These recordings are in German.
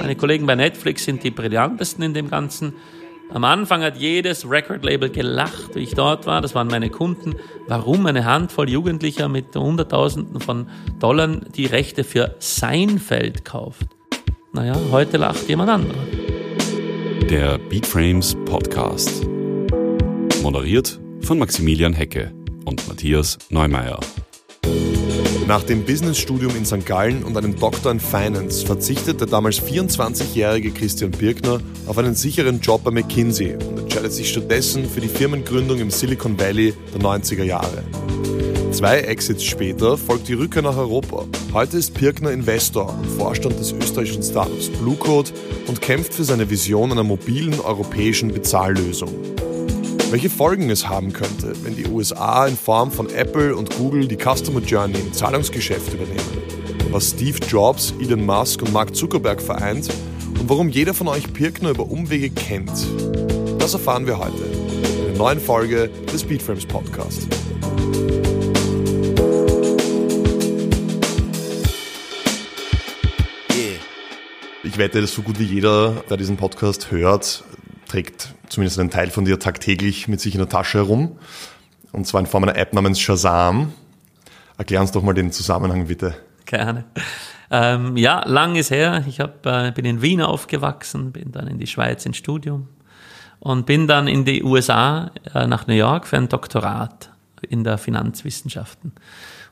Meine Kollegen bei Netflix sind die brillantesten in dem Ganzen. Am Anfang hat jedes Record-Label gelacht, wie ich dort war. Das waren meine Kunden. Warum eine Handvoll Jugendlicher mit Hunderttausenden von Dollar die Rechte für Seinfeld kauft? Naja, heute lacht jemand anderer. Der Beatframes Podcast. Moderiert von Maximilian Hecke und Matthias Neumeier. Nach dem Businessstudium in St. Gallen und einem Doktor in Finance verzichtet der damals 24-jährige Christian Birkner auf einen sicheren Job bei McKinsey und entscheidet sich stattdessen für die Firmengründung im Silicon Valley der 90er Jahre. Zwei Exits später folgt die Rückkehr nach Europa. Heute ist Pirkner Investor und Vorstand des österreichischen Startups Bluecode und kämpft für seine Vision einer mobilen europäischen Bezahllösung welche Folgen es haben könnte, wenn die USA in Form von Apple und Google die Customer Journey im Zahlungsgeschäft übernehmen, was Steve Jobs, Elon Musk und Mark Zuckerberg vereint und warum jeder von euch Pirkner über Umwege kennt. Das erfahren wir heute in der neuen Folge des Speedframes Podcast. Ich wette, dass so gut wie jeder, der diesen Podcast hört, trägt zumindest einen Teil von dir tagtäglich mit sich in der Tasche herum. Und zwar in Form einer App namens Shazam. Erklär uns doch mal den Zusammenhang bitte. Gerne. Ähm, ja, lang ist her. Ich hab, äh, bin in Wien aufgewachsen, bin dann in die Schweiz ins Studium und bin dann in die USA äh, nach New York für ein Doktorat in der Finanzwissenschaften.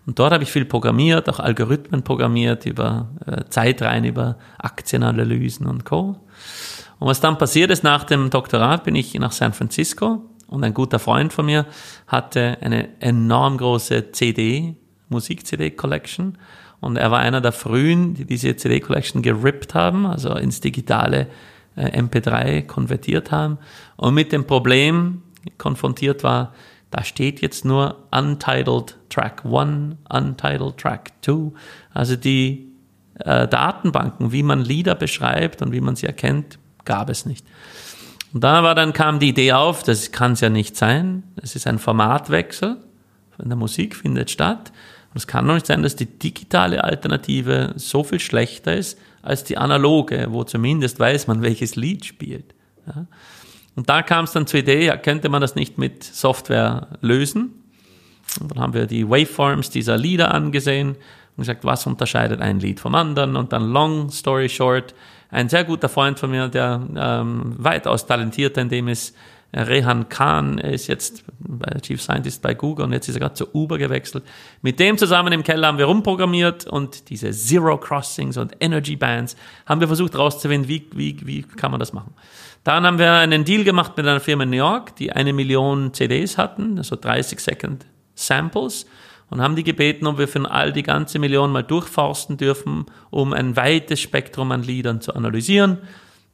Und dort habe ich viel programmiert, auch Algorithmen programmiert über äh, Zeitreihen, über Aktienanalysen und Co. Und was dann passiert ist, nach dem Doktorat bin ich nach San Francisco und ein guter Freund von mir hatte eine enorm große CD, Musik-CD-Collection. Und er war einer der frühen, die diese CD-Collection gerippt haben, also ins digitale äh, MP3 konvertiert haben. Und mit dem Problem konfrontiert war, da steht jetzt nur Untitled Track 1, Untitled Track 2. Also die äh, Datenbanken, wie man Lieder beschreibt und wie man sie erkennt, gab es nicht. Und da war dann kam die Idee auf, das kann es ja nicht sein. Es ist ein Formatwechsel von der Musik findet statt. Und es kann doch nicht sein, dass die digitale Alternative so viel schlechter ist als die analoge, wo zumindest weiß man, welches Lied spielt. Ja. Und da kam es dann zur Idee, ja, könnte man das nicht mit Software lösen? Und dann haben wir die Waveforms dieser Lieder angesehen und gesagt, was unterscheidet ein Lied vom anderen? Und dann long story short, ein sehr guter Freund von mir, der ähm, weitaus talentierter in dem ist, äh, Rehan Khan, ist jetzt Chief Scientist bei Google und jetzt ist er gerade zu Uber gewechselt. Mit dem zusammen im Keller haben wir rumprogrammiert und diese Zero Crossings und Energy Bands haben wir versucht rauszufinden, wie, wie, wie kann man das machen. Dann haben wir einen Deal gemacht mit einer Firma in New York, die eine Million CDs hatten, also 30 Second Samples und haben die gebeten, ob wir für all die ganze Million mal durchforsten dürfen, um ein weites Spektrum an Liedern zu analysieren.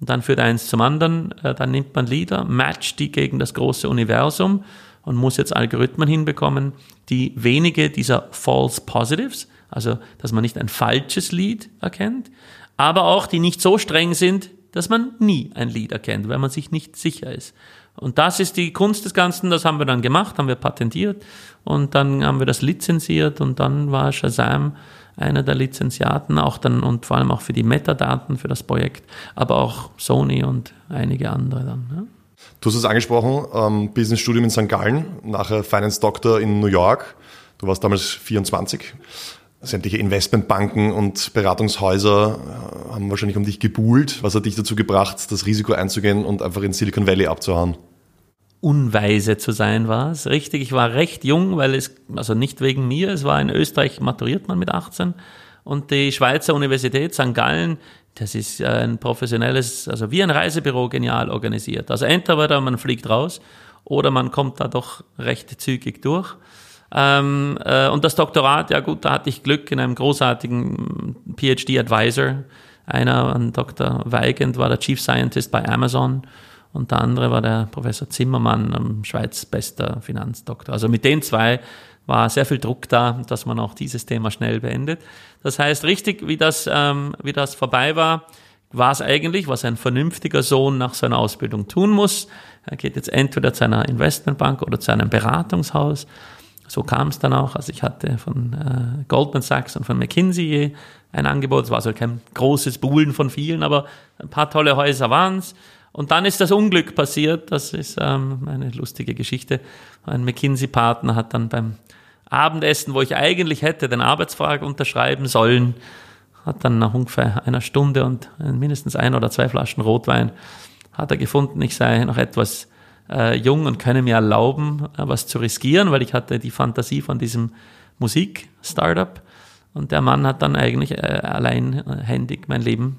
Und dann führt eins zum anderen, äh, dann nimmt man Lieder, matcht die gegen das große Universum und muss jetzt Algorithmen hinbekommen, die wenige dieser False Positives, also dass man nicht ein falsches Lied erkennt, aber auch die nicht so streng sind, dass man nie ein Lied erkennt, weil man sich nicht sicher ist. Und das ist die Kunst des Ganzen, das haben wir dann gemacht, haben wir patentiert und dann haben wir das lizenziert und dann war Shazam einer der Lizenziaten, auch dann und vor allem auch für die Metadaten für das Projekt, aber auch Sony und einige andere dann. Ja. Du hast es angesprochen, ähm, Business Studium in St. Gallen, nachher Finance Doctor in New York. Du warst damals 24. Sämtliche Investmentbanken und Beratungshäuser äh, haben wahrscheinlich um dich gebuhlt. Was hat dich dazu gebracht, das Risiko einzugehen und einfach in Silicon Valley abzuhauen? unweise zu sein war es. Richtig, ich war recht jung, weil es, also nicht wegen mir, es war in Österreich maturiert man mit 18 und die Schweizer Universität St. Gallen, das ist ein professionelles, also wie ein Reisebüro genial organisiert. Also entweder man fliegt raus oder man kommt da doch recht zügig durch. Ähm, äh, und das Doktorat, ja gut, da hatte ich Glück in einem großartigen PhD-Advisor. Einer, ein Dr. Weigand, war der Chief Scientist bei Amazon und der andere war der Professor Zimmermann, ähm, Schweiz bester Finanzdoktor. Also mit den zwei war sehr viel Druck da, dass man auch dieses Thema schnell beendet. Das heißt, richtig, wie das, ähm, wie das vorbei war, war es eigentlich, was ein vernünftiger Sohn nach seiner Ausbildung tun muss. Er geht jetzt entweder zu einer Investmentbank oder zu einem Beratungshaus. So kam es dann auch. Also ich hatte von äh, Goldman Sachs und von McKinsey ein Angebot. Es war so kein großes Buhlen von vielen, aber ein paar tolle Häuser waren's. Und dann ist das Unglück passiert. Das ist ähm, eine lustige Geschichte. Ein McKinsey-Partner hat dann beim Abendessen, wo ich eigentlich hätte den Arbeitsvertrag unterschreiben sollen, hat dann nach ungefähr einer Stunde und mindestens ein oder zwei Flaschen Rotwein, hat er gefunden, ich sei noch etwas äh, jung und könne mir erlauben, äh, was zu riskieren, weil ich hatte die Fantasie von diesem Musik-Startup. Und der Mann hat dann eigentlich äh, alleinhändig mein Leben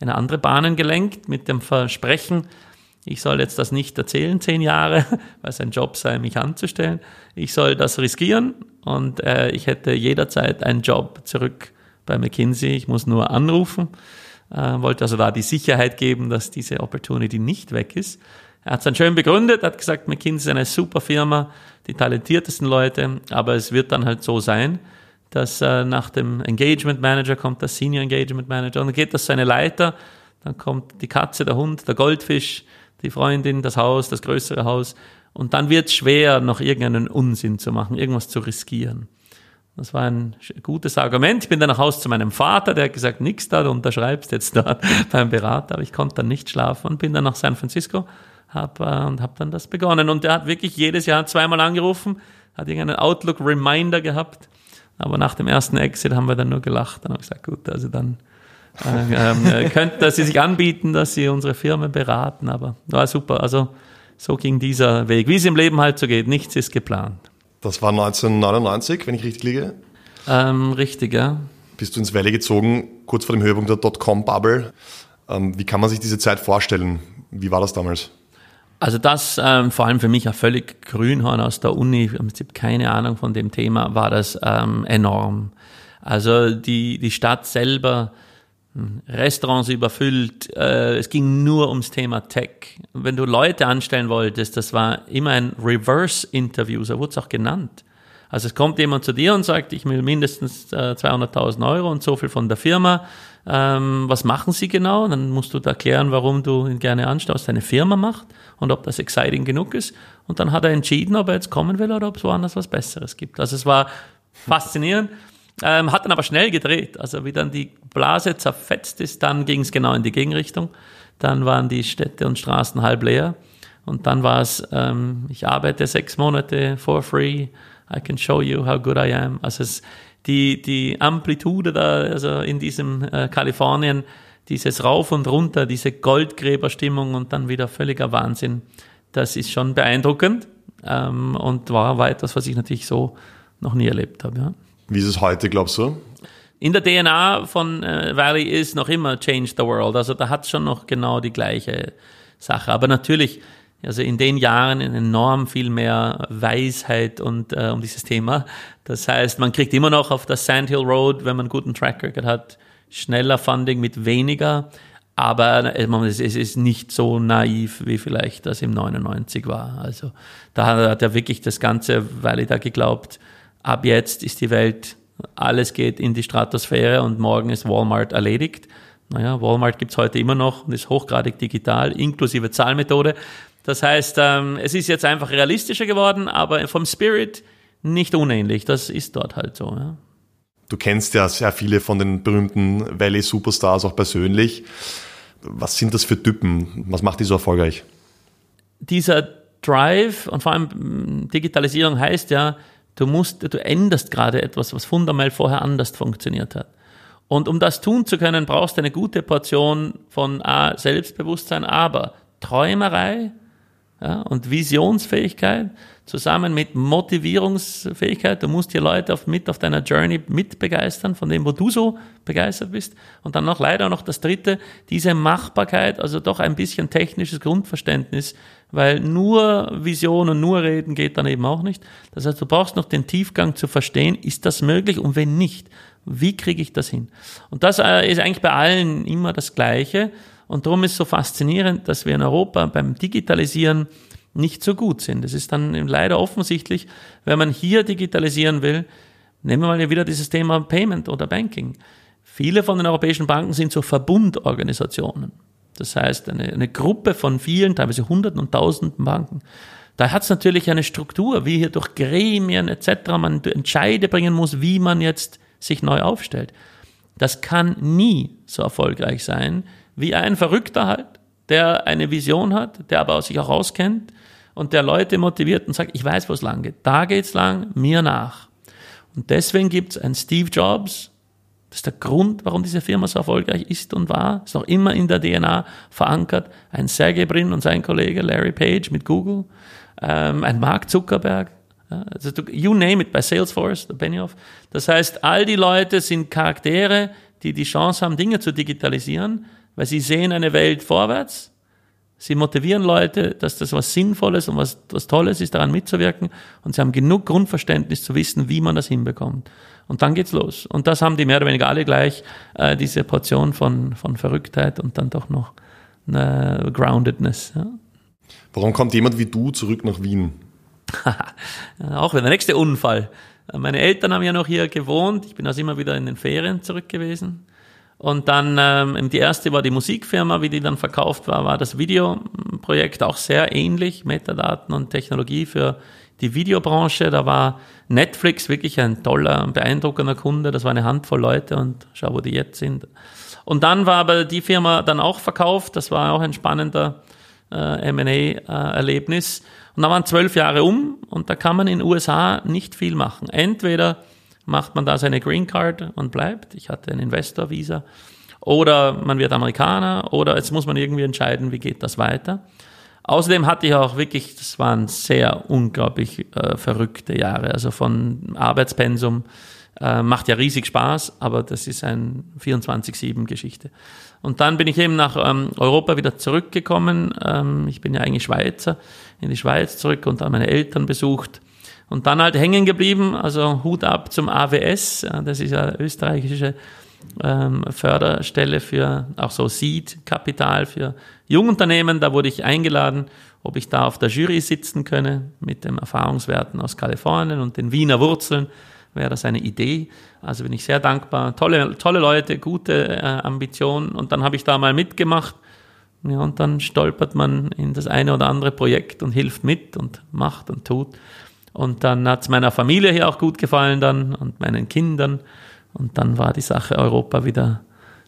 in andere Bahnen gelenkt mit dem Versprechen, ich soll jetzt das nicht erzählen, zehn Jahre, weil es ein Job sei, mich anzustellen. Ich soll das riskieren und äh, ich hätte jederzeit einen Job zurück bei McKinsey. Ich muss nur anrufen. Äh, wollte also da die Sicherheit geben, dass diese Opportunity nicht weg ist. Er hat es dann schön begründet, hat gesagt, McKinsey ist eine super Firma, die talentiertesten Leute, aber es wird dann halt so sein, dass äh, nach dem Engagement Manager kommt der Senior Engagement Manager und dann geht das seine Leiter, dann kommt die Katze, der Hund, der Goldfisch, die Freundin, das Haus, das größere Haus und dann wird es schwer, noch irgendeinen Unsinn zu machen, irgendwas zu riskieren. Das war ein gutes Argument. Ich bin dann nach Hause zu meinem Vater, der hat gesagt, nix da, du unterschreibst jetzt dort beim Berater, aber ich konnte dann nicht schlafen und bin dann nach San Francisco hab, äh, und habe dann das begonnen. Und der hat wirklich jedes Jahr zweimal angerufen, hat irgendeinen Outlook-Reminder gehabt, aber nach dem ersten Exit haben wir dann nur gelacht. Dann habe ich gesagt, gut, also dann äh, äh, könnten Sie sich anbieten, dass Sie unsere Firma beraten, aber war super. Also so ging dieser Weg. Wie es im Leben halt so geht, nichts ist geplant. Das war 1999, wenn ich richtig liege. Ähm, richtig, ja. Bist du ins Valley gezogen, kurz vor dem Höhepunkt der Dotcom-Bubble. Ähm, wie kann man sich diese Zeit vorstellen? Wie war das damals? Also das, ähm, vor allem für mich ein völlig Grünhorn aus der Uni, im Prinzip keine Ahnung von dem Thema, war das ähm, enorm. Also die, die Stadt selber, hm, Restaurants überfüllt, äh, es ging nur ums Thema Tech. Wenn du Leute anstellen wolltest, das war immer ein Reverse-Interview, so wurde es auch genannt. Also es kommt jemand zu dir und sagt, ich will mindestens äh, 200.000 Euro und so viel von der Firma. Ähm, was machen sie genau? Dann musst du da erklären, warum du ihn gerne anstaust, deine Firma macht und ob das exciting genug ist. Und dann hat er entschieden, ob er jetzt kommen will oder ob es woanders was Besseres gibt. Also es war faszinierend. Ähm, hat dann aber schnell gedreht. Also wie dann die Blase zerfetzt ist, dann ging es genau in die Gegenrichtung. Dann waren die Städte und Straßen halb leer. Und dann war es, ähm, ich arbeite sechs Monate for free. I can show you how good I am. Also es, die, die Amplitude da, also in diesem äh, Kalifornien, dieses Rauf und Runter, diese Goldgräberstimmung und dann wieder völliger Wahnsinn, das ist schon beeindruckend ähm, und war, war etwas, was ich natürlich so noch nie erlebt habe. Ja. Wie ist es heute, glaubst du? In der DNA von äh, Valley ist noch immer Change the World. Also da hat es schon noch genau die gleiche Sache. Aber natürlich, also in den Jahren enorm viel mehr Weisheit und äh, um dieses Thema. Das heißt, man kriegt immer noch auf der Sandhill Road, wenn man einen guten Track Record hat, schneller Funding mit weniger. Aber äh, es ist nicht so naiv, wie vielleicht das im 99 war. Also da hat er wirklich das Ganze, weil ich da geglaubt, ab jetzt ist die Welt, alles geht in die Stratosphäre und morgen ist Walmart erledigt. Naja, Walmart gibt's heute immer noch und ist hochgradig digital, inklusive Zahlmethode. Das heißt, ähm, es ist jetzt einfach realistischer geworden, aber vom Spirit nicht unähnlich. Das ist dort halt so. Ja. Du kennst ja sehr viele von den berühmten Valley Superstars auch persönlich. Was sind das für Typen? Was macht die so erfolgreich? Dieser Drive und vor allem mm, Digitalisierung heißt ja, Du musst, du änderst gerade etwas, was fundamental vorher anders funktioniert hat. Und um das tun zu können, brauchst du eine gute Portion von A, Selbstbewusstsein, aber Träumerei ja, und Visionsfähigkeit zusammen mit Motivierungsfähigkeit. Du musst die Leute auf, mit auf deiner Journey mit begeistern, von dem, wo du so begeistert bist. Und dann noch leider noch das dritte, diese Machbarkeit, also doch ein bisschen technisches Grundverständnis, weil nur Vision und nur Reden geht dann eben auch nicht. Das heißt, du brauchst noch den Tiefgang zu verstehen, ist das möglich und wenn nicht, wie kriege ich das hin? Und das äh, ist eigentlich bei allen immer das Gleiche. Und darum ist so faszinierend, dass wir in Europa beim Digitalisieren nicht so gut sind. Es ist dann leider offensichtlich, wenn man hier digitalisieren will, nehmen wir mal wieder dieses Thema Payment oder Banking. Viele von den europäischen Banken sind so Verbundorganisationen. Das heißt, eine, eine Gruppe von vielen, teilweise Hunderten und Tausenden Banken. Da hat es natürlich eine Struktur, wie hier durch Gremien etc. man Entscheide bringen muss, wie man jetzt sich neu aufstellt. das kann nie so erfolgreich sein wie ein Verrückter halt, der eine Vision hat, der aber sich auch auskennt und der Leute motiviert und sagt, ich weiß, wo es lang geht. Da geht's lang, mir nach. Und deswegen gibt's einen Steve Jobs. Das ist der Grund, warum diese Firma so erfolgreich ist und war. Ist noch immer in der DNA verankert. Ein Sergey Brin und sein Kollege Larry Page mit Google. Ähm, ein Mark Zuckerberg. also you name it, bei Salesforce, der Benioff. Das heißt, all die Leute sind Charaktere, die die Chance haben, Dinge zu digitalisieren, weil sie sehen eine Welt vorwärts Sie motivieren Leute, dass das was Sinnvolles und was, was Tolles ist, daran mitzuwirken. Und sie haben genug Grundverständnis zu wissen, wie man das hinbekommt. Und dann geht's los. Und das haben die mehr oder weniger alle gleich, äh, diese Portion von, von Verrücktheit und dann doch noch eine Groundedness. Ja. Warum kommt jemand wie du zurück nach Wien? Auch wieder der nächste Unfall. Meine Eltern haben ja noch hier gewohnt. Ich bin also immer wieder in den Ferien zurück gewesen. Und dann ähm, die erste war die Musikfirma, wie die dann verkauft war, war das Videoprojekt auch sehr ähnlich, Metadaten und Technologie für die Videobranche. Da war Netflix wirklich ein toller, beeindruckender Kunde. Das war eine Handvoll Leute und schau, wo die jetzt sind. Und dann war aber die Firma dann auch verkauft. Das war auch ein spannender äh, M&A-Erlebnis. Und da waren zwölf Jahre um und da kann man in den USA nicht viel machen. Entweder macht man da seine Green Card und bleibt. Ich hatte ein Investor-Visa. Oder man wird Amerikaner oder jetzt muss man irgendwie entscheiden, wie geht das weiter. Außerdem hatte ich auch wirklich, das waren sehr unglaublich äh, verrückte Jahre. Also von Arbeitspensum äh, macht ja riesig Spaß, aber das ist ein 24-7-Geschichte. Und dann bin ich eben nach ähm, Europa wieder zurückgekommen. Ähm, ich bin ja eigentlich Schweizer, in die Schweiz zurück und dann meine Eltern besucht und dann halt hängen geblieben, also Hut ab zum AWS, das ist ja österreichische ähm, Förderstelle für auch so Seed-Kapital für Jungunternehmen. Da wurde ich eingeladen, ob ich da auf der Jury sitzen könne mit den Erfahrungswerten aus Kalifornien und den Wiener Wurzeln. Wäre das eine Idee? Also bin ich sehr dankbar. Tolle, tolle Leute, gute äh, Ambitionen. Und dann habe ich da mal mitgemacht. Ja, und dann stolpert man in das eine oder andere Projekt und hilft mit und macht und tut. Und dann hat es meiner Familie hier auch gut gefallen dann und meinen Kindern. Und dann war die Sache Europa wieder,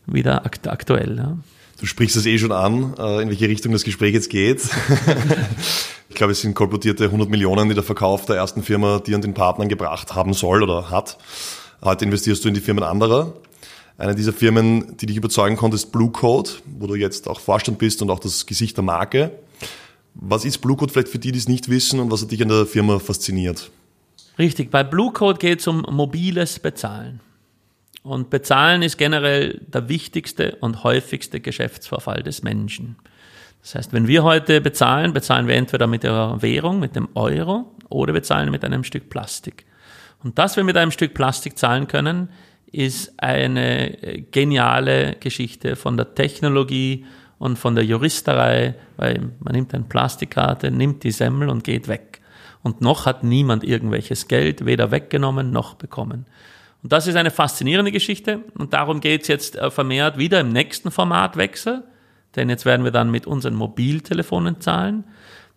wieder akt aktuell. Ja. Du sprichst es eh schon an, äh, in welche Richtung das Gespräch jetzt geht. ich glaube, es sind kolportierte 100 Millionen, die der Verkauf der ersten Firma dir und den Partnern gebracht haben soll oder hat. Heute investierst du in die Firmen anderer. Eine dieser Firmen, die dich überzeugen konnte, ist Blue Code, wo du jetzt auch Vorstand bist und auch das Gesicht der Marke. Was ist Blue Code vielleicht für die, die es nicht wissen und was hat dich an der Firma fasziniert? Richtig, bei Blue Code geht es um mobiles Bezahlen. Und Bezahlen ist generell der wichtigste und häufigste Geschäftsvorfall des Menschen. Das heißt, wenn wir heute bezahlen, bezahlen wir entweder mit der Währung, mit dem Euro, oder bezahlen mit einem Stück Plastik. Und dass wir mit einem Stück Plastik zahlen können, ist eine geniale Geschichte von der Technologie, und von der Juristerei, weil man nimmt eine Plastikkarte, nimmt die Semmel und geht weg. Und noch hat niemand irgendwelches Geld weder weggenommen noch bekommen. Und das ist eine faszinierende Geschichte und darum geht es jetzt äh, vermehrt wieder im nächsten Formatwechsel, denn jetzt werden wir dann mit unseren Mobiltelefonen zahlen.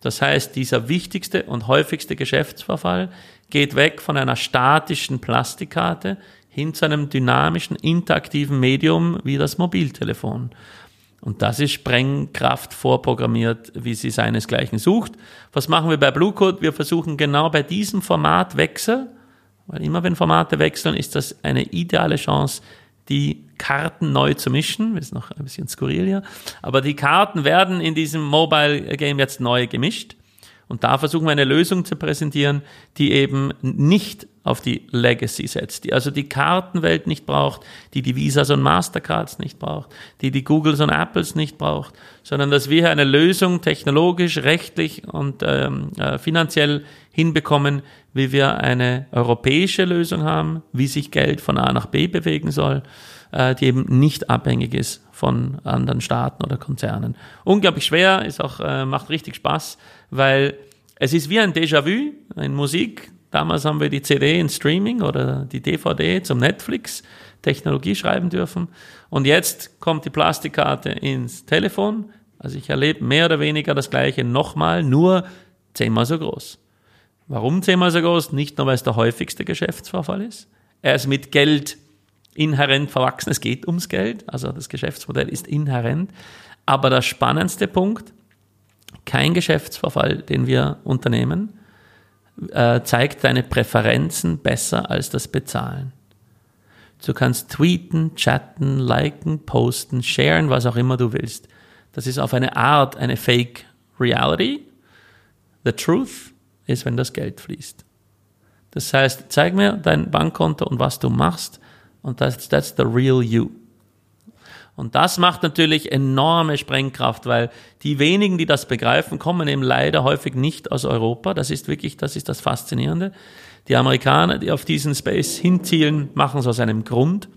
Das heißt, dieser wichtigste und häufigste Geschäftsverfall geht weg von einer statischen Plastikkarte hin zu einem dynamischen, interaktiven Medium wie das Mobiltelefon. Und das ist Sprengkraft vorprogrammiert, wie sie seinesgleichen sucht. Was machen wir bei Blue Code? Wir versuchen genau bei diesem Formatwechsel, weil immer wenn Formate wechseln, ist das eine ideale Chance, die Karten neu zu mischen. Ist noch ein bisschen skurril hier. Aber die Karten werden in diesem Mobile Game jetzt neu gemischt. Und da versuchen wir eine Lösung zu präsentieren, die eben nicht auf die Legacy setzt, die also die Kartenwelt nicht braucht, die die Visas und Mastercards nicht braucht, die die Googles und Apples nicht braucht, sondern dass wir eine Lösung technologisch, rechtlich und ähm, äh, finanziell hinbekommen, wie wir eine europäische Lösung haben, wie sich Geld von A nach B bewegen soll, äh, die eben nicht abhängig ist von anderen Staaten oder Konzernen. Unglaublich schwer, ist auch, äh, macht richtig Spaß, weil es ist wie ein Déjà-vu in Musik. Damals haben wir die CD in Streaming oder die DVD zum Netflix Technologie schreiben dürfen. Und jetzt kommt die Plastikkarte ins Telefon. Also ich erlebe mehr oder weniger das Gleiche nochmal, nur zehnmal so groß. Warum zehnmal so groß? Nicht nur, weil es der häufigste Geschäftsvorfall ist. Er ist mit Geld inhärent verwachsen. Es geht ums Geld, also das Geschäftsmodell ist inhärent. Aber der spannendste Punkt, kein Geschäftsverfall, den wir unternehmen, äh, zeigt deine Präferenzen besser als das Bezahlen. Du kannst tweeten, chatten, liken, posten, sharen, was auch immer du willst. Das ist auf eine Art eine Fake Reality. The truth ist, wenn das Geld fließt. Das heißt, zeig mir dein Bankkonto und was du machst und that's, that's the real you. Und das macht natürlich enorme Sprengkraft, weil die wenigen, die das begreifen, kommen eben leider häufig nicht aus Europa. Das ist wirklich, das ist das Faszinierende. Die Amerikaner, die auf diesen Space hinzielen, machen es aus einem Grund.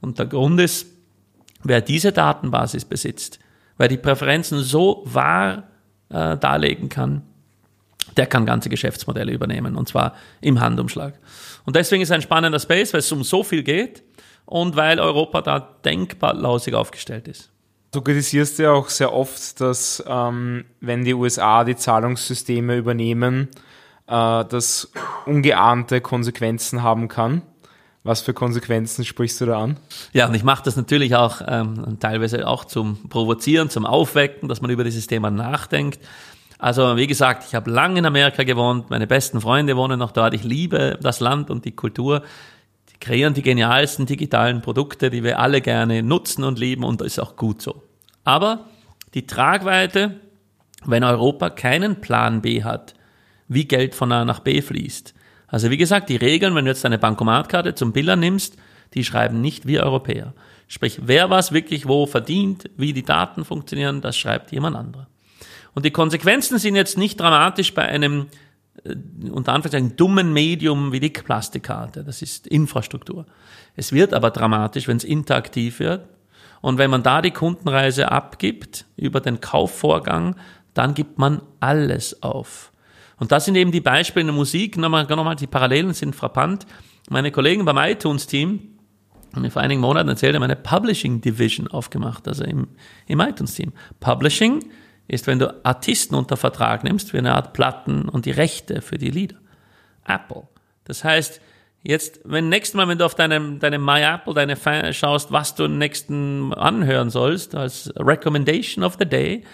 Und der Grund ist, wer diese Datenbasis besitzt, wer die Präferenzen so wahr äh, darlegen kann, der kann ganze Geschäftsmodelle übernehmen und zwar im Handumschlag. Und deswegen ist ein spannender Space, weil es um so viel geht und weil Europa da denkbar lausig aufgestellt ist. Du kritisierst ja auch sehr oft, dass ähm, wenn die USA die Zahlungssysteme übernehmen, äh, das ungeahnte Konsequenzen haben kann. Was für Konsequenzen sprichst du da an? Ja, und ich mache das natürlich auch ähm, teilweise auch zum Provozieren, zum Aufwecken, dass man über dieses Thema nachdenkt. Also wie gesagt, ich habe lange in Amerika gewohnt, meine besten Freunde wohnen noch dort, ich liebe das Land und die Kultur, die kreieren die genialsten digitalen Produkte, die wir alle gerne nutzen und lieben und das ist auch gut so. Aber die Tragweite, wenn Europa keinen Plan B hat, wie Geld von A nach B fließt. Also wie gesagt, die Regeln, wenn du jetzt deine Bankomatkarte zum Billern nimmst, die schreiben nicht wir Europäer. Sprich, wer was wirklich wo verdient, wie die Daten funktionieren, das schreibt jemand anderer. Und die Konsequenzen sind jetzt nicht dramatisch bei einem äh, unter Anführungszeichen dummen Medium wie die Plastikkarte. Das ist Infrastruktur. Es wird aber dramatisch, wenn es interaktiv wird. Und wenn man da die Kundenreise abgibt über den Kaufvorgang, dann gibt man alles auf. Und das sind eben die Beispiele in der Musik. Nochmal, nochmal, die Parallelen sind frappant. Meine Kollegen beim iTunes-Team haben mir vor einigen Monaten erzählt, haben eine Publishing Division aufgemacht, also im, im iTunes-Team. Publishing ist, wenn du Artisten unter Vertrag nimmst, wie eine Art Platten und die Rechte für die Lieder. Apple. Das heißt, jetzt, wenn nächstes Mal, wenn du auf deinem, deinem My Apple, deine Fan schaust, was du nächsten anhören sollst, als Recommendation of the Day,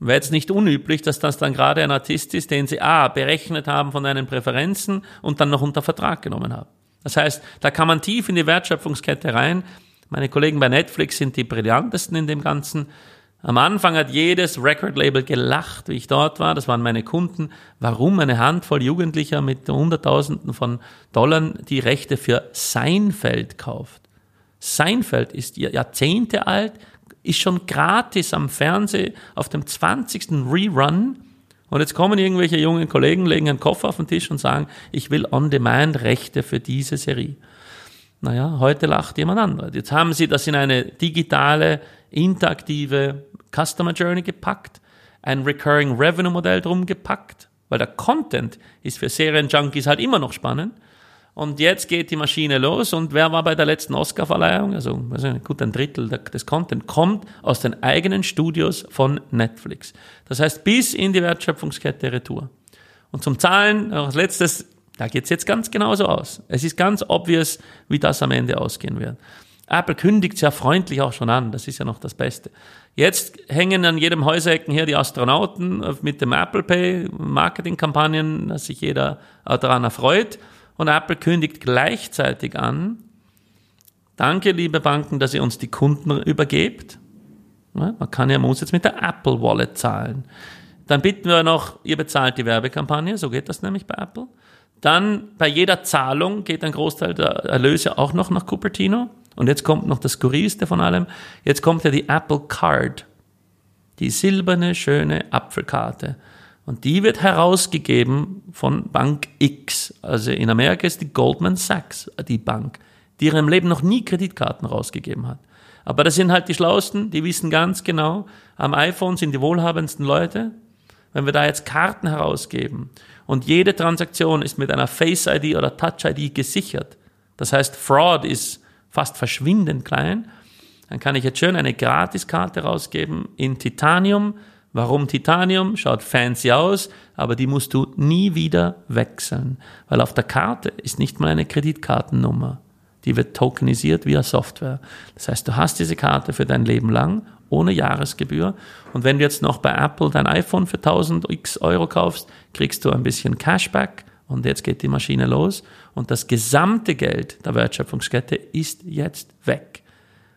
wäre jetzt nicht unüblich, dass das dann gerade ein Artist ist, den sie A, berechnet haben von deinen Präferenzen und dann noch unter Vertrag genommen haben. Das heißt, da kann man tief in die Wertschöpfungskette rein. Meine Kollegen bei Netflix sind die brillantesten in dem Ganzen. Am Anfang hat jedes Record-Label gelacht, wie ich dort war. Das waren meine Kunden. Warum eine Handvoll Jugendlicher mit Hunderttausenden von Dollar die Rechte für Seinfeld kauft? Seinfeld ist Jahrzehnte alt, ist schon gratis am Fernsehen auf dem 20. Rerun. Und jetzt kommen irgendwelche jungen Kollegen, legen einen Koffer auf den Tisch und sagen, ich will On-Demand-Rechte für diese Serie. Naja, heute lacht jemand anderes. Jetzt haben sie das in eine digitale, interaktive Customer Journey gepackt, ein Recurring Revenue Modell drum gepackt, weil der Content ist für Serienjunkies halt immer noch spannend. Und jetzt geht die Maschine los und wer war bei der letzten Oscarverleihung? Also, also gut, ein Drittel des Content kommt aus den eigenen Studios von Netflix. Das heißt, bis in die Wertschöpfungskette Retour. Und zum Zahlen, als letztes, da geht's jetzt ganz genauso aus. Es ist ganz obvious, wie das am Ende ausgehen wird. Apple kündigt ja freundlich auch schon an, das ist ja noch das Beste. Jetzt hängen an jedem Häusecken hier die Astronauten mit dem Apple Pay Marketingkampagnen, dass sich jeder daran erfreut. Und Apple kündigt gleichzeitig an, danke liebe Banken, dass ihr uns die Kunden übergebt. man kann ja, muss jetzt mit der Apple Wallet zahlen. Dann bitten wir noch, ihr bezahlt die Werbekampagne, so geht das nämlich bei Apple. Dann bei jeder Zahlung geht ein Großteil der Erlöse auch noch nach Cupertino. Und jetzt kommt noch das Skurrilste von allem. Jetzt kommt ja die Apple Card. Die silberne, schöne Apfelkarte. Und die wird herausgegeben von Bank X. Also in Amerika ist die Goldman Sachs die Bank, die ihrem Leben noch nie Kreditkarten rausgegeben hat. Aber das sind halt die Schlausten, die wissen ganz genau, am iPhone sind die wohlhabendsten Leute. Wenn wir da jetzt Karten herausgeben und jede Transaktion ist mit einer Face ID oder Touch ID gesichert, das heißt Fraud ist fast verschwindend klein, dann kann ich jetzt schön eine Gratiskarte rausgeben in Titanium. Warum Titanium? Schaut fancy aus, aber die musst du nie wieder wechseln, weil auf der Karte ist nicht mal eine Kreditkartennummer. Die wird tokenisiert via Software. Das heißt, du hast diese Karte für dein Leben lang ohne Jahresgebühr. Und wenn du jetzt noch bei Apple dein iPhone für 1000 x Euro kaufst, kriegst du ein bisschen Cashback und jetzt geht die Maschine los und das gesamte Geld der Wertschöpfungskette ist jetzt weg.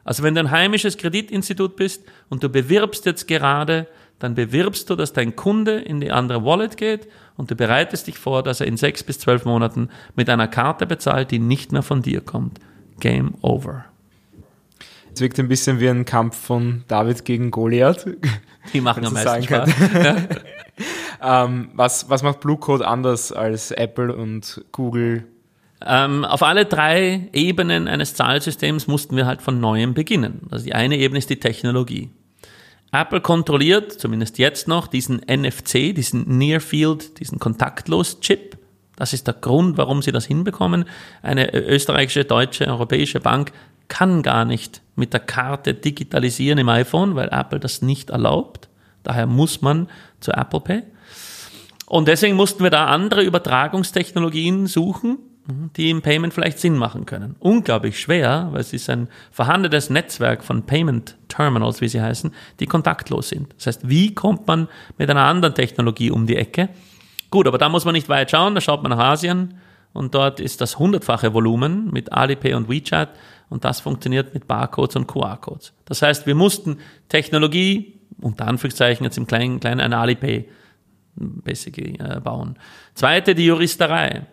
Also wenn du ein heimisches Kreditinstitut bist und du bewirbst jetzt gerade, dann bewirbst du, dass dein Kunde in die andere Wallet geht und du bereitest dich vor, dass er in sechs bis zwölf Monaten mit einer Karte bezahlt, die nicht mehr von dir kommt. Game over. Es wirkt ein bisschen wie ein Kampf von David gegen Goliath. Die machen am meisten Spaß. ähm, was, was macht Blue Code anders als Apple und Google? Ähm, auf alle drei Ebenen eines Zahlsystems mussten wir halt von neuem beginnen. Also die eine Ebene ist die Technologie. Apple kontrolliert, zumindest jetzt noch, diesen NFC, diesen Near Field, diesen Kontaktlos-Chip. Das ist der Grund, warum sie das hinbekommen. Eine österreichische, deutsche, europäische Bank kann gar nicht mit der Karte digitalisieren im iPhone, weil Apple das nicht erlaubt. Daher muss man zu Apple Pay. Und deswegen mussten wir da andere Übertragungstechnologien suchen, die im Payment vielleicht Sinn machen können. Unglaublich schwer, weil es ist ein vorhandenes Netzwerk von Payment Terminals, wie sie heißen, die kontaktlos sind. Das heißt, wie kommt man mit einer anderen Technologie um die Ecke? Gut, aber da muss man nicht weit schauen, da schaut man nach Asien und dort ist das hundertfache Volumen mit Alipay und WeChat und das funktioniert mit Barcodes und QR-Codes. Das heißt, wir mussten Technologie, unter Anführungszeichen jetzt im kleinen, kleinen ein Alipay basically äh, bauen. Zweite, die Juristerei.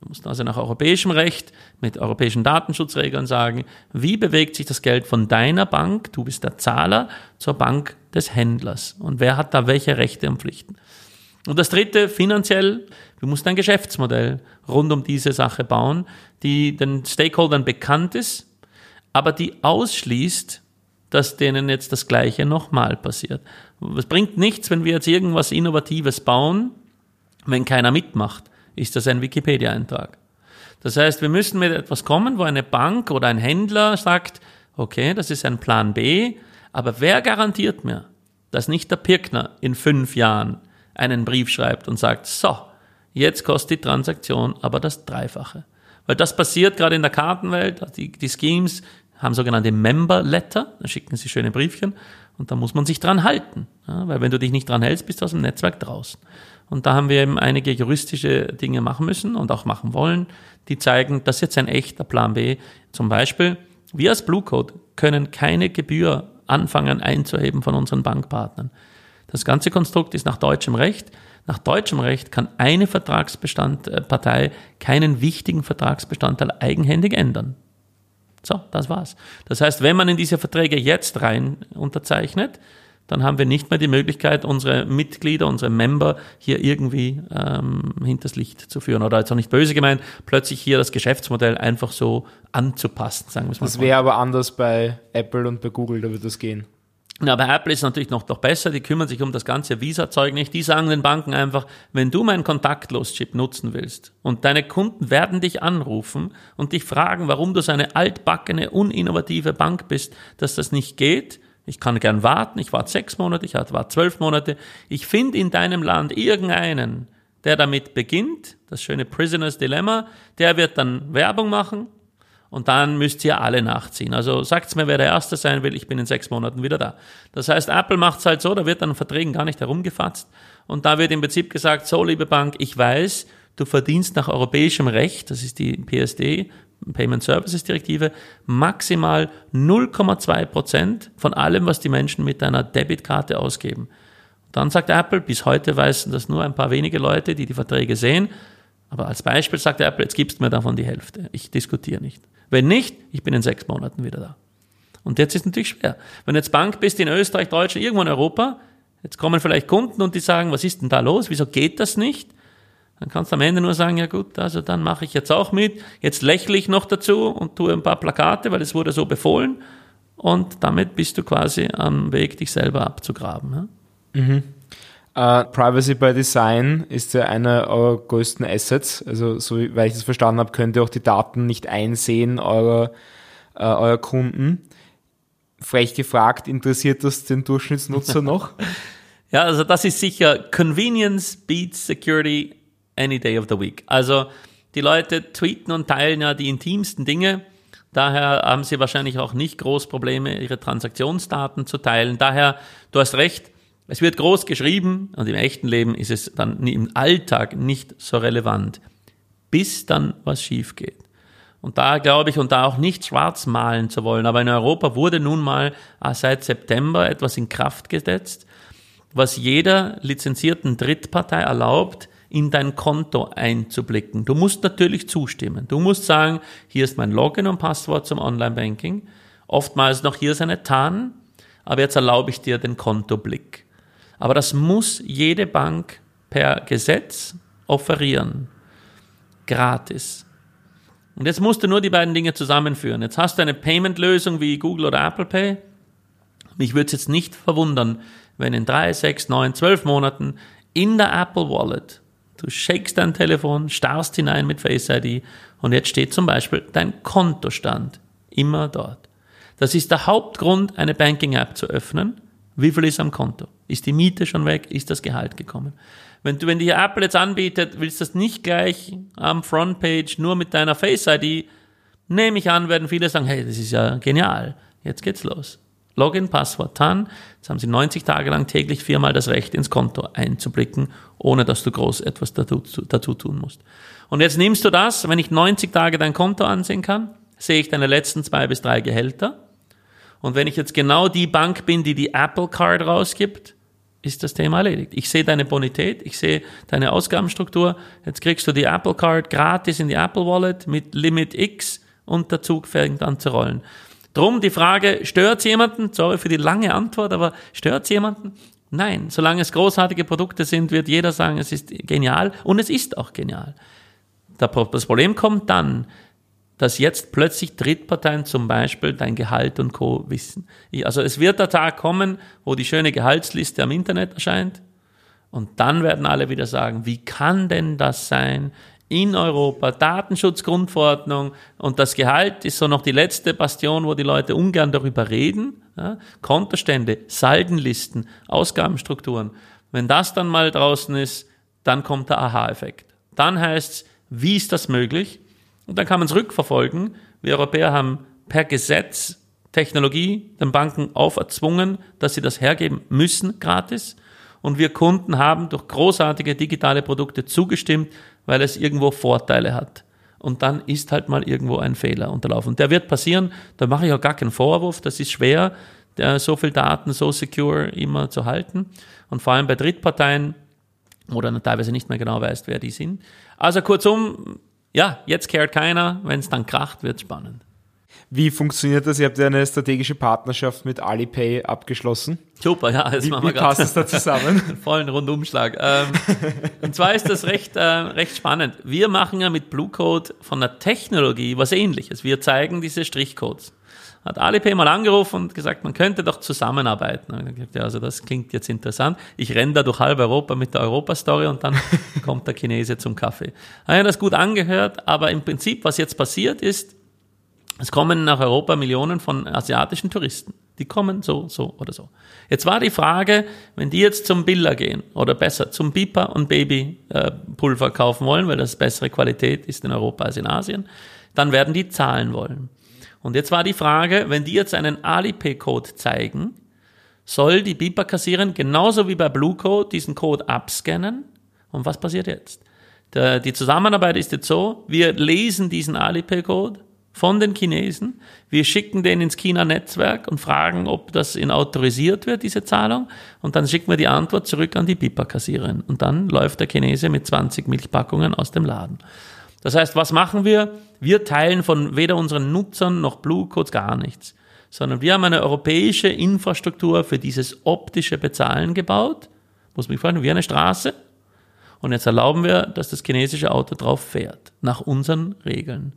Wir mussten also nach europäischem Recht mit europäischen Datenschutzregeln sagen, wie bewegt sich das Geld von deiner Bank, du bist der Zahler, zur Bank des Händlers und wer hat da welche Rechte und Pflichten. Und das dritte, finanziell, wir mussten ein Geschäftsmodell rund um diese Sache bauen, die den Stakeholdern bekannt ist, aber die ausschließt, dass denen jetzt das Gleiche nochmal passiert. Es bringt nichts, wenn wir jetzt irgendwas Innovatives bauen, wenn keiner mitmacht. Ist das ein Wikipedia-Eintrag? Das heißt, wir müssen mit etwas kommen, wo eine Bank oder ein Händler sagt, okay, das ist ein Plan B, aber wer garantiert mir, dass nicht der Pirkner in fünf Jahren einen Brief schreibt und sagt, so, jetzt kostet die Transaktion aber das Dreifache. Weil das passiert gerade in der Kartenwelt, die, die Schemes haben sogenannte Member Letter, da schicken sie schöne Briefchen und da muss man sich dran halten. Ja, weil wenn du dich nicht dran hältst, bist du aus dem Netzwerk draußen. Und da haben wir eben einige juristische Dinge machen müssen und auch machen wollen, die zeigen, das ist jetzt ein echter Plan B. Zum Beispiel, wir als Blue Code können keine Gebühr anfangen einzuheben von unseren Bankpartnern. Das ganze Konstrukt ist nach deutschem Recht. Nach deutschem Recht kann eine Vertragsbestandpartei keinen wichtigen Vertragsbestandteil eigenhändig ändern. So, das war's. Das heißt, wenn man in diese Verträge jetzt rein unterzeichnet, dann haben wir nicht mehr die Möglichkeit, unsere Mitglieder, unsere Member hier irgendwie ähm, hinters Licht zu führen. Oder jetzt auch nicht böse gemeint, plötzlich hier das Geschäftsmodell einfach so anzupassen, sagen wir es mal. Das wäre aber anders bei Apple und bei Google, da wird das gehen. Na, bei Apple ist natürlich noch, noch besser, die kümmern sich um das ganze Visa-Zeug nicht. Die sagen den Banken einfach, wenn du meinen Kontaktlos-Chip nutzen willst und deine Kunden werden dich anrufen und dich fragen, warum du so eine altbackene, uninnovative Bank bist, dass das nicht geht, ich kann gern warten, ich warte sechs Monate, ich warte zwölf Monate. Ich finde in deinem Land irgendeinen, der damit beginnt, das schöne Prisoners Dilemma, der wird dann Werbung machen und dann müsst ihr alle nachziehen. Also sagt's mir, wer der Erste sein will, ich bin in sechs Monaten wieder da. Das heißt, Apple macht's halt so, da wird dann Verträgen gar nicht herumgefasst und da wird im Prinzip gesagt, so liebe Bank, ich weiß, du verdienst nach europäischem Recht, das ist die PSD, Payment Services Direktive, maximal 0,2 Prozent von allem, was die Menschen mit einer Debitkarte ausgeben. Dann sagt Apple, bis heute weißen das nur ein paar wenige Leute, die die Verträge sehen. Aber als Beispiel sagt Apple, jetzt gibst mir davon die Hälfte. Ich diskutiere nicht. Wenn nicht, ich bin in sechs Monaten wieder da. Und jetzt ist natürlich schwer. Wenn du jetzt Bank bist in Österreich, Deutschland, irgendwo in Europa, jetzt kommen vielleicht Kunden und die sagen, was ist denn da los? Wieso geht das nicht? Dann kannst du am Ende nur sagen, ja gut, also dann mache ich jetzt auch mit. Jetzt lächle ich noch dazu und tue ein paar Plakate, weil es wurde so befohlen. Und damit bist du quasi am Weg, dich selber abzugraben. Ja? Mhm. Uh, Privacy by Design ist ja einer eurer größten Assets. Also, so weil ich das verstanden habe, könnt ihr auch die Daten nicht einsehen eurer, uh, eurer Kunden. Frech gefragt, interessiert das den Durchschnittsnutzer noch? ja, also das ist sicher Convenience beats Security any day of the week. Also die Leute tweeten und teilen ja die intimsten Dinge. Daher haben sie wahrscheinlich auch nicht groß Probleme, ihre Transaktionsdaten zu teilen. Daher, du hast recht, es wird groß geschrieben und im echten Leben ist es dann im Alltag nicht so relevant, bis dann was schief geht. Und da glaube ich, und da auch nicht schwarz malen zu wollen, aber in Europa wurde nun mal äh, seit September etwas in Kraft gesetzt, was jeder lizenzierten Drittpartei erlaubt, in dein Konto einzublicken. Du musst natürlich zustimmen. Du musst sagen, hier ist mein Login und Passwort zum Online-Banking. Oftmals noch hier ist eine TAN, aber jetzt erlaube ich dir den Kontoblick. Aber das muss jede Bank per Gesetz offerieren. Gratis. Und jetzt musst du nur die beiden Dinge zusammenführen. Jetzt hast du eine Payment-Lösung wie Google oder Apple Pay. Mich würde es jetzt nicht verwundern, wenn in drei, sechs, neun, zwölf Monaten in der Apple Wallet du shakest dein Telefon, starrst hinein mit Face ID und jetzt steht zum Beispiel dein Kontostand immer dort. Das ist der Hauptgrund, eine Banking-App zu öffnen. Wie viel ist am Konto? Ist die Miete schon weg? Ist das Gehalt gekommen? Wenn du, wenn dir Apple jetzt anbietet, willst du das nicht gleich am Frontpage nur mit deiner Face ID, nehme ich an, werden viele sagen, hey, das ist ja genial. Jetzt geht's los. Login, Passwort, TAN. Jetzt haben Sie 90 Tage lang täglich viermal das Recht, ins Konto einzublicken, ohne dass du groß etwas dazu, dazu tun musst. Und jetzt nimmst du das, wenn ich 90 Tage dein Konto ansehen kann, sehe ich deine letzten zwei bis drei Gehälter. Und wenn ich jetzt genau die Bank bin, die die Apple Card rausgibt, ist das Thema erledigt. Ich sehe deine Bonität, ich sehe deine Ausgabenstruktur. Jetzt kriegst du die Apple Card gratis in die Apple Wallet mit Limit X und der Zug fängt an zu rollen. Drum die Frage, stört jemanden? Sorry für die lange Antwort, aber stört jemanden? Nein, solange es großartige Produkte sind, wird jeder sagen, es ist genial und es ist auch genial. Das Problem kommt dann, dass jetzt plötzlich Drittparteien zum Beispiel dein Gehalt und Co. wissen. Also es wird der Tag kommen, wo die schöne Gehaltsliste am Internet erscheint und dann werden alle wieder sagen, wie kann denn das sein? in Europa, Datenschutzgrundverordnung und das Gehalt ist so noch die letzte Bastion, wo die Leute ungern darüber reden. Ja? Kontostände, Saldenlisten, Ausgabenstrukturen. Wenn das dann mal draußen ist, dann kommt der Aha-Effekt. Dann heißt es, wie ist das möglich? Und dann kann man es rückverfolgen. Wir Europäer haben per Gesetz Technologie den Banken auferzwungen, dass sie das hergeben müssen, gratis. Und wir Kunden haben durch großartige digitale Produkte zugestimmt, weil es irgendwo Vorteile hat. Und dann ist halt mal irgendwo ein Fehler unterlaufen. Und der wird passieren, da mache ich auch gar keinen Vorwurf, das ist schwer, so viel Daten so secure immer zu halten. Und vor allem bei Drittparteien, wo dann teilweise nicht mehr genau weißt, wer die sind. Also kurzum, ja, jetzt kehrt keiner, wenn es dann kracht, wird spannend. Wie funktioniert das? Ihr habt ja eine strategische Partnerschaft mit Alipay abgeschlossen. Super, ja. Jetzt wie machen wir wie passt das da zusammen? vollen Rundumschlag. Ähm, und zwar ist das recht, äh, recht spannend. Wir machen ja mit Blue Code von der Technologie was ähnliches. Wir zeigen diese Strichcodes. Hat Alipay mal angerufen und gesagt, man könnte doch zusammenarbeiten. Ja, also das klingt jetzt interessant. Ich renne da durch halb Europa mit der Europa-Story und dann kommt der Chinese zum Kaffee. Ich habe das gut angehört, aber im Prinzip, was jetzt passiert ist, es kommen nach Europa Millionen von asiatischen Touristen. Die kommen so, so oder so. Jetzt war die Frage, wenn die jetzt zum Billa gehen oder besser zum Bipa und Babypulver kaufen wollen, weil das bessere Qualität ist in Europa als in Asien, dann werden die zahlen wollen. Und jetzt war die Frage, wenn die jetzt einen Alipay-Code zeigen, soll die Bipa-Kassiererin genauso wie bei Blue Code diesen Code abscannen? Und was passiert jetzt? Der, die Zusammenarbeit ist jetzt so, wir lesen diesen Alipay-Code, von den Chinesen. Wir schicken den ins China-Netzwerk und fragen, ob das in autorisiert wird, diese Zahlung. Und dann schicken wir die Antwort zurück an die Pipa-Kassiererin. Und dann läuft der Chinese mit 20 Milchpackungen aus dem Laden. Das heißt, was machen wir? Wir teilen von weder unseren Nutzern noch Blue Codes gar nichts, sondern wir haben eine europäische Infrastruktur für dieses optische Bezahlen gebaut. Muss mich fragen, wie eine Straße, und jetzt erlauben wir, dass das chinesische Auto drauf fährt, nach unseren Regeln.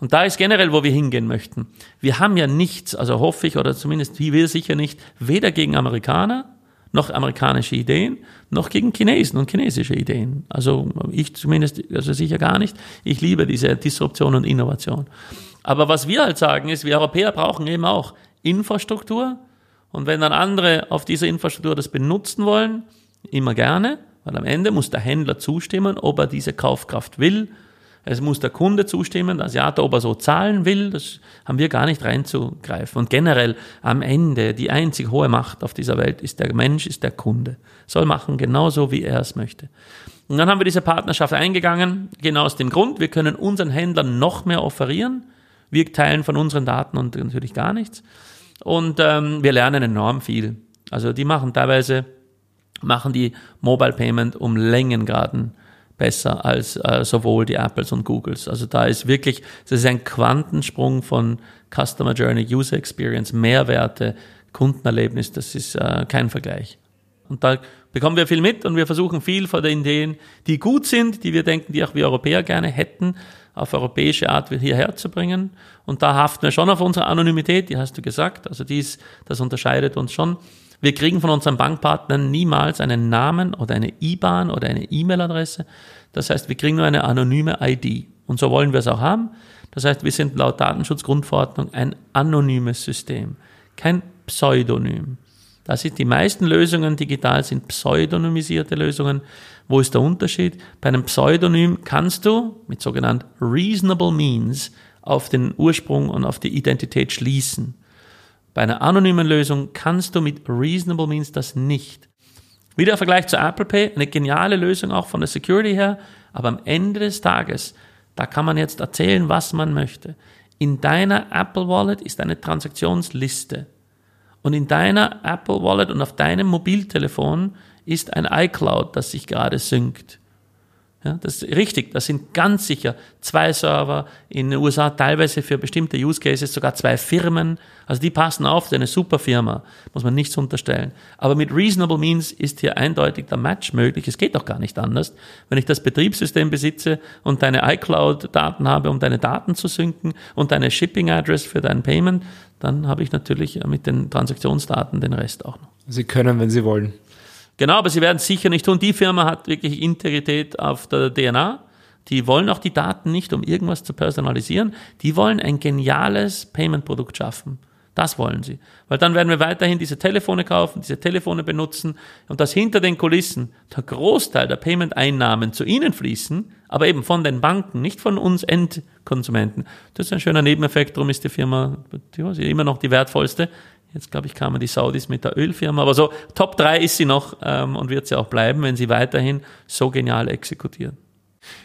Und da ist generell, wo wir hingehen möchten. Wir haben ja nichts, also hoffe ich, oder zumindest wie wir sicher nicht, weder gegen Amerikaner, noch amerikanische Ideen, noch gegen Chinesen und chinesische Ideen. Also ich zumindest, also sicher gar nicht. Ich liebe diese Disruption und Innovation. Aber was wir halt sagen ist, wir Europäer brauchen eben auch Infrastruktur. Und wenn dann andere auf dieser Infrastruktur das benutzen wollen, immer gerne. Weil am Ende muss der Händler zustimmen, ob er diese Kaufkraft will. Es muss der Kunde zustimmen, dass ja, ob er so zahlen will, das haben wir gar nicht reinzugreifen. Und generell am Ende die einzig hohe Macht auf dieser Welt ist der Mensch, ist der Kunde. Soll machen genauso, wie er es möchte. Und dann haben wir diese Partnerschaft eingegangen, genau aus dem Grund, wir können unseren Händlern noch mehr offerieren. Wir teilen von unseren Daten und natürlich gar nichts. Und ähm, wir lernen enorm viel. Also die machen teilweise, machen die Mobile Payment um Längengraden besser als äh, sowohl die Apples und Googles. Also da ist wirklich, das ist ein Quantensprung von Customer Journey, User Experience, Mehrwerte, Kundenerlebnis, das ist äh, kein Vergleich. Und da bekommen wir viel mit und wir versuchen viel von den Ideen, die gut sind, die wir denken, die auch wir Europäer gerne hätten, auf europäische Art hierher zu bringen. Und da haften wir schon auf unsere Anonymität, die hast du gesagt. Also dies, das unterscheidet uns schon. Wir kriegen von unseren Bankpartnern niemals einen Namen oder eine IBAN oder eine E-Mail-Adresse. Das heißt, wir kriegen nur eine anonyme ID. Und so wollen wir es auch haben. Das heißt, wir sind laut Datenschutzgrundverordnung ein anonymes System, kein Pseudonym. Das sind die meisten Lösungen digital sind pseudonymisierte Lösungen. Wo ist der Unterschied? Bei einem Pseudonym kannst du mit sogenannten reasonable means auf den Ursprung und auf die Identität schließen. Bei einer anonymen Lösung kannst du mit reasonable means das nicht. Wieder im Vergleich zu Apple Pay, eine geniale Lösung auch von der Security her, aber am Ende des Tages, da kann man jetzt erzählen, was man möchte. In deiner Apple Wallet ist eine Transaktionsliste. Und in deiner Apple Wallet und auf deinem Mobiltelefon ist ein iCloud, das sich gerade synkt. Ja, das ist richtig, das sind ganz sicher zwei Server in den USA, teilweise für bestimmte Use Cases sogar zwei Firmen. Also die passen auf, das ist eine super Firma, muss man nichts unterstellen. Aber mit Reasonable Means ist hier eindeutig der Match möglich. Es geht doch gar nicht anders. Wenn ich das Betriebssystem besitze und deine iCloud-Daten habe, um deine Daten zu synken und deine Shipping-Address für dein Payment, dann habe ich natürlich mit den Transaktionsdaten den Rest auch noch. Sie können, wenn Sie wollen. Genau, aber sie werden es sicher nicht tun. Die Firma hat wirklich Integrität auf der DNA. Die wollen auch die Daten nicht, um irgendwas zu personalisieren. Die wollen ein geniales Payment-Produkt schaffen. Das wollen sie. Weil dann werden wir weiterhin diese Telefone kaufen, diese Telefone benutzen und dass hinter den Kulissen der Großteil der Payment-Einnahmen zu ihnen fließen, aber eben von den Banken, nicht von uns Endkonsumenten. Das ist ein schöner Nebeneffekt, darum ist die Firma die immer noch die wertvollste. Jetzt, glaube ich, kamen die Saudis mit der Ölfirma. Aber so Top 3 ist sie noch ähm, und wird sie auch bleiben, wenn sie weiterhin so genial exekutieren.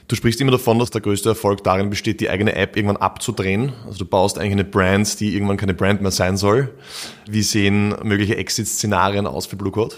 Du sprichst immer davon, dass der größte Erfolg darin besteht, die eigene App irgendwann abzudrehen. Also du baust eigentlich eine Brand, die irgendwann keine Brand mehr sein soll. Wie sehen mögliche Exit-Szenarien aus für Blue Code?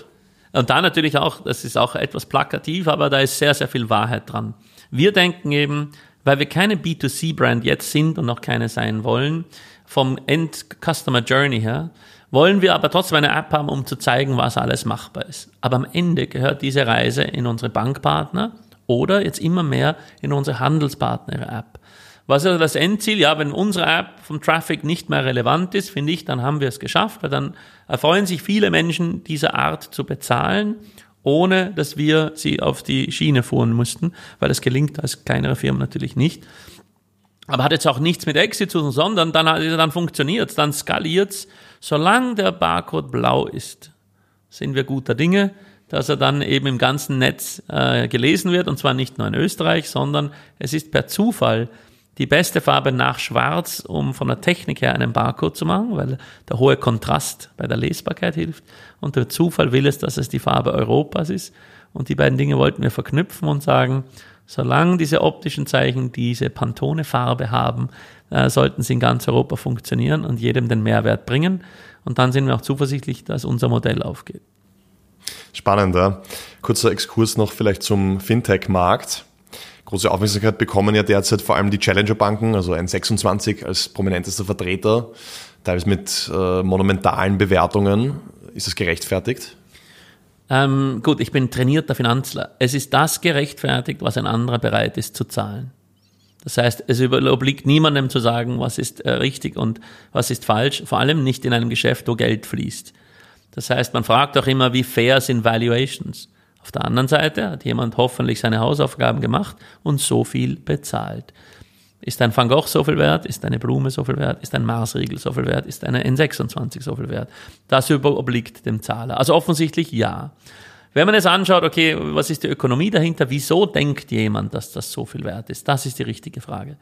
Und da natürlich auch, das ist auch etwas plakativ, aber da ist sehr, sehr viel Wahrheit dran. Wir denken eben, weil wir keine B2C-Brand jetzt sind und noch keine sein wollen, vom End-Customer Journey her, wollen wir aber trotzdem eine App haben, um zu zeigen, was alles machbar ist. Aber am Ende gehört diese Reise in unsere Bankpartner oder jetzt immer mehr in unsere Handelspartner-App. Was ist also das Endziel? Ja, wenn unsere App vom Traffic nicht mehr relevant ist, finde ich, dann haben wir es geschafft, weil dann erfreuen sich viele Menschen dieser Art zu bezahlen, ohne dass wir sie auf die Schiene fuhren mussten, weil das gelingt als kleinere Firma natürlich nicht. Aber hat jetzt auch nichts mit Exit zu tun, sondern dann, dann funktioniert's, dann skaliert's. Solange der Barcode blau ist, sind wir guter Dinge, dass er dann eben im ganzen Netz äh, gelesen wird, und zwar nicht nur in Österreich, sondern es ist per Zufall die beste Farbe nach Schwarz, um von der Technik her einen Barcode zu machen, weil der hohe Kontrast bei der Lesbarkeit hilft. Und der Zufall will es, dass es die Farbe Europas ist. Und die beiden Dinge wollten wir verknüpfen und sagen, Solange diese optischen Zeichen diese Pantone-Farbe haben, äh, sollten sie in ganz Europa funktionieren und jedem den Mehrwert bringen. Und dann sind wir auch zuversichtlich, dass unser Modell aufgeht. Spannend, ja. Kurzer Exkurs noch vielleicht zum Fintech-Markt. Große Aufmerksamkeit bekommen ja derzeit vor allem die Challenger-Banken, also N26 als prominentester Vertreter, teilweise mit äh, monumentalen Bewertungen. Ist es gerechtfertigt? Ähm, gut, ich bin trainierter Finanzler. Es ist das gerechtfertigt, was ein anderer bereit ist zu zahlen. Das heißt, es obliegt niemandem zu sagen, was ist äh, richtig und was ist falsch, vor allem nicht in einem Geschäft, wo Geld fließt. Das heißt, man fragt auch immer, wie fair sind Valuations. Auf der anderen Seite hat jemand hoffentlich seine Hausaufgaben gemacht und so viel bezahlt. Ist ein Van Gogh so viel wert? Ist eine Blume so viel wert? Ist ein Maßriegel so viel wert? Ist eine N26 so viel wert? Das obliegt dem Zahler. Also offensichtlich ja. Wenn man jetzt anschaut, okay, was ist die Ökonomie dahinter? Wieso denkt jemand, dass das so viel wert ist? Das ist die richtige Frage.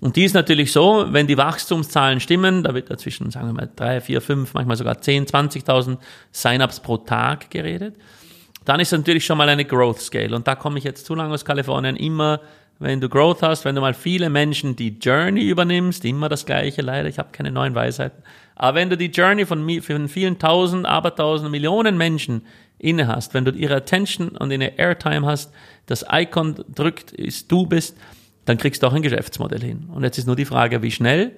Und die ist natürlich so, wenn die Wachstumszahlen stimmen, da wird dazwischen, sagen wir mal, drei, vier, fünf, manchmal sogar 10, 20.000 Sign-ups pro Tag geredet, dann ist natürlich schon mal eine Growth Scale. Und da komme ich jetzt zu lange aus Kalifornien immer, wenn du Growth hast, wenn du mal viele Menschen die Journey übernimmst, immer das Gleiche leider, ich habe keine neuen Weisheiten, aber wenn du die Journey von, von vielen tausend, abertausend, Millionen Menschen inne hast, wenn du ihre Attention und ihre Airtime hast, das Icon drückt, ist du bist, dann kriegst du auch ein Geschäftsmodell hin. Und jetzt ist nur die Frage, wie schnell.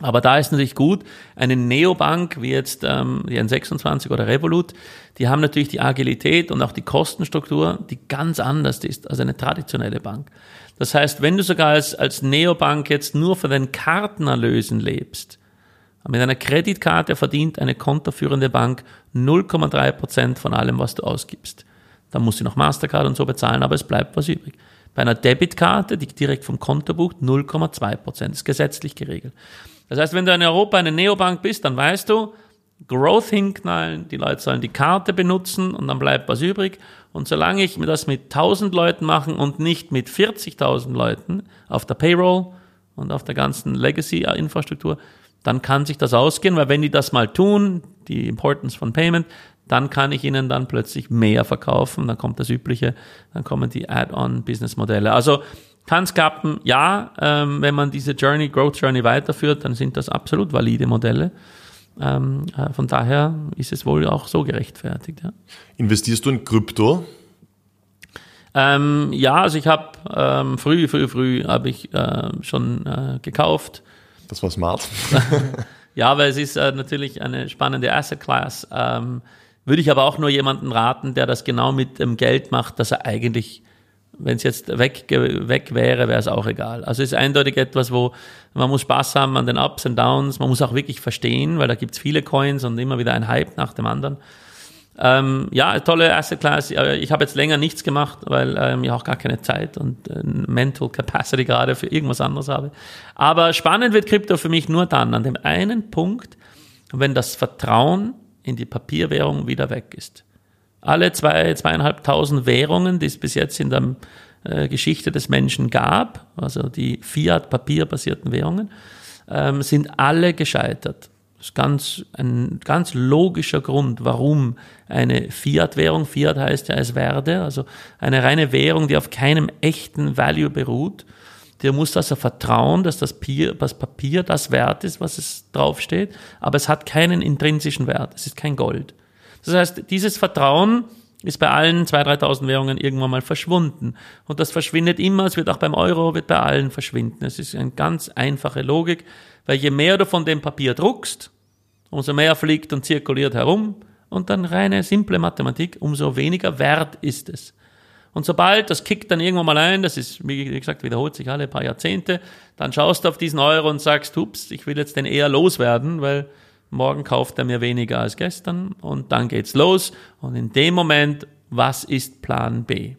Aber da ist natürlich gut, eine Neobank wie jetzt ähm, die N26 oder Revolut, die haben natürlich die Agilität und auch die Kostenstruktur, die ganz anders ist als eine traditionelle Bank. Das heißt, wenn du sogar als, als Neobank jetzt nur von den Kartenerlösen lebst, mit einer Kreditkarte verdient eine kontoführende Bank 0,3 Prozent von allem, was du ausgibst. Dann musst du noch Mastercard und so bezahlen, aber es bleibt was übrig. Bei einer Debitkarte, die direkt vom Konto bucht, 0,2 Prozent. ist gesetzlich geregelt. Das heißt, wenn du in Europa eine Neobank bist, dann weißt du, Growth hinknallen, die Leute sollen die Karte benutzen und dann bleibt was übrig. Und solange ich das mit 1000 Leuten machen und nicht mit 40.000 Leuten auf der Payroll und auf der ganzen Legacy-Infrastruktur, dann kann sich das ausgehen, weil wenn die das mal tun, die Importance von Payment, dann kann ich ihnen dann plötzlich mehr verkaufen, dann kommt das Übliche, dann kommen die Add-on-Business-Modelle. Also kann es klappen, ja, ähm, wenn man diese Journey, Growth Journey weiterführt, dann sind das absolut valide Modelle. Ähm, äh, von daher ist es wohl auch so gerechtfertigt. Ja. Investierst du in Krypto? Ähm, ja, also ich habe ähm, früh, früh, früh habe ich äh, schon äh, gekauft. Das war smart. ja, weil es ist äh, natürlich eine spannende Asset Class. Ähm, würde ich aber auch nur jemanden raten, der das genau mit dem Geld macht, dass er eigentlich, wenn es jetzt weg, weg wäre, wäre es auch egal. Also es ist eindeutig etwas, wo man muss Spaß haben an den Ups und Downs, man muss auch wirklich verstehen, weil da gibt es viele Coins und immer wieder ein Hype nach dem anderen. Ähm, ja, tolle Asset Class. Ich habe jetzt länger nichts gemacht, weil ähm, ich auch gar keine Zeit und äh, Mental Capacity gerade für irgendwas anderes habe. Aber spannend wird Krypto für mich nur dann, an dem einen Punkt, wenn das Vertrauen in die Papierwährung wieder weg ist. Alle zwei, zweieinhalbtausend Währungen, die es bis jetzt in der äh, Geschichte des Menschen gab, also die Fiat-papierbasierten Währungen, ähm, sind alle gescheitert. Das ist ganz, ein ganz logischer Grund, warum eine Fiat-Währung, Fiat heißt ja es werde, also eine reine Währung, die auf keinem echten Value beruht, der muss also vertrauen, dass das Papier, das Papier das wert ist, was es draufsteht, aber es hat keinen intrinsischen Wert, es ist kein Gold. Das heißt, dieses Vertrauen ist bei allen 2.000, 3.000 Währungen irgendwann mal verschwunden. Und das verschwindet immer, es wird auch beim Euro, wird bei allen verschwinden. Es ist eine ganz einfache Logik. Weil je mehr du von dem Papier druckst, umso mehr fliegt und zirkuliert herum und dann reine simple Mathematik, umso weniger wert ist es. Und sobald das kickt dann irgendwann mal ein, das ist, wie gesagt, wiederholt sich alle paar Jahrzehnte, dann schaust du auf diesen Euro und sagst, ups, ich will jetzt den eher loswerden, weil morgen kauft er mir weniger als gestern und dann geht's los. Und in dem Moment, was ist Plan B?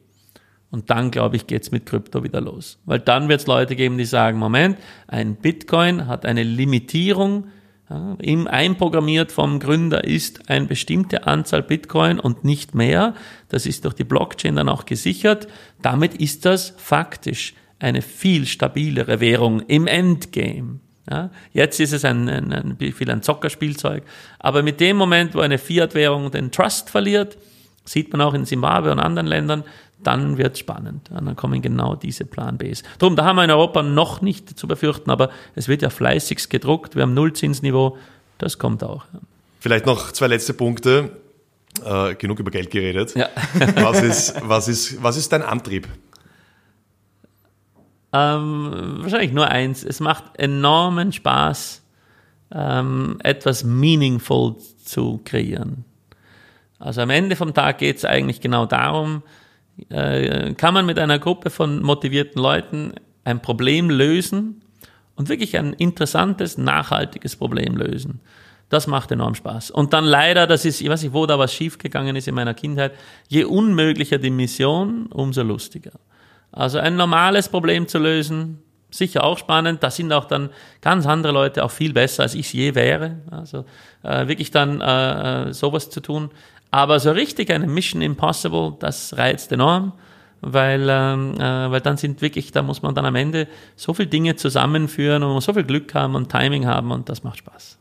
Und dann, glaube ich, geht's mit Krypto wieder los. Weil dann wird's Leute geben, die sagen, Moment, ein Bitcoin hat eine Limitierung, ja, im einprogrammiert vom Gründer ist eine bestimmte Anzahl Bitcoin und nicht mehr. Das ist durch die Blockchain dann auch gesichert. Damit ist das faktisch eine viel stabilere Währung im Endgame. Ja, jetzt ist es ein, ein, ein, viel ein Zockerspielzeug. Aber mit dem Moment, wo eine Fiat-Währung den Trust verliert, sieht man auch in Zimbabwe und anderen Ländern, dann wird es spannend. Und dann kommen genau diese Plan Bs. Drum, da haben wir in Europa noch nicht zu befürchten, aber es wird ja fleißigst gedruckt. Wir haben Nullzinsniveau, das kommt auch. Vielleicht noch zwei letzte Punkte. Äh, genug über Geld geredet. Ja. was, ist, was, ist, was ist dein Antrieb? Ähm, wahrscheinlich nur eins. Es macht enormen Spaß, ähm, etwas meaningful zu kreieren. Also am Ende vom Tag geht es eigentlich genau darum, äh, kann man mit einer Gruppe von motivierten Leuten ein Problem lösen und wirklich ein interessantes, nachhaltiges Problem lösen. Das macht enorm Spaß. Und dann leider, das ist, ich weiß nicht, wo da was schiefgegangen ist in meiner Kindheit, je unmöglicher die Mission, umso lustiger. Also ein normales Problem zu lösen, sicher auch spannend. Da sind auch dann ganz andere Leute auch viel besser, als ich je wäre. Also äh, wirklich dann äh, äh sowas zu tun. Aber so richtig eine Mission Impossible, das reizt enorm, weil, ähm, äh, weil dann sind wirklich, da muss man dann am Ende so viele Dinge zusammenführen und so viel Glück haben und Timing haben und das macht Spaß.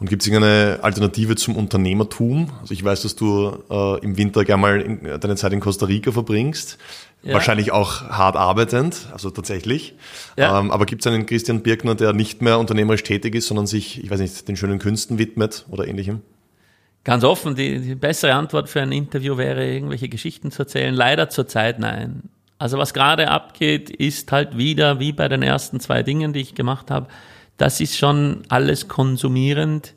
Und gibt es irgendeine Alternative zum Unternehmertum? Also ich weiß, dass du äh, im Winter gerne mal in, deine Zeit in Costa Rica verbringst. Ja. Wahrscheinlich auch hart arbeitend, also tatsächlich. Ja. Ähm, aber gibt es einen Christian Birkner, der nicht mehr unternehmerisch tätig ist, sondern sich, ich weiß nicht, den schönen Künsten widmet oder ähnlichem? Ganz offen, die, die bessere Antwort für ein Interview wäre, irgendwelche Geschichten zu erzählen. Leider zurzeit nein. Also was gerade abgeht, ist halt wieder wie bei den ersten zwei Dingen, die ich gemacht habe, das ist schon alles konsumierend.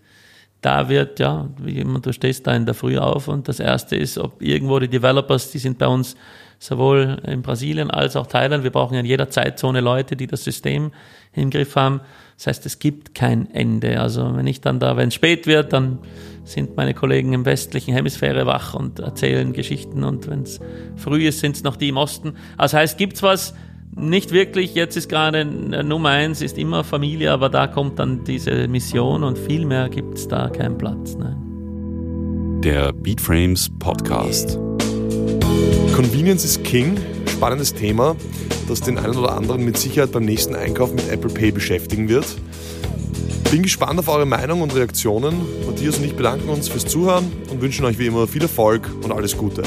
Da wird, ja, wie immer, du stehst da in der Früh auf und das erste ist, ob irgendwo die Developers, die sind bei uns sowohl in Brasilien als auch Thailand. Wir brauchen in jeder Zeitzone Leute, die das System im Griff haben. Das heißt, es gibt kein Ende. Also wenn ich dann da, wenn es spät wird, dann sind meine Kollegen im westlichen Hemisphäre wach und erzählen Geschichten und wenn es früh ist, sind es noch die im Osten. Also heißt, gibt's was, nicht wirklich, jetzt ist gerade äh, Nummer eins, ist immer Familie, aber da kommt dann diese Mission und viel mehr gibt es da keinen Platz. Ne? Der Beatframes Podcast. Convenience is King, spannendes Thema, das den einen oder anderen mit Sicherheit beim nächsten Einkauf mit Apple Pay beschäftigen wird. Bin gespannt auf eure Meinung und Reaktionen. Matthias und ich bedanken uns fürs Zuhören und wünschen euch wie immer viel Erfolg und alles Gute.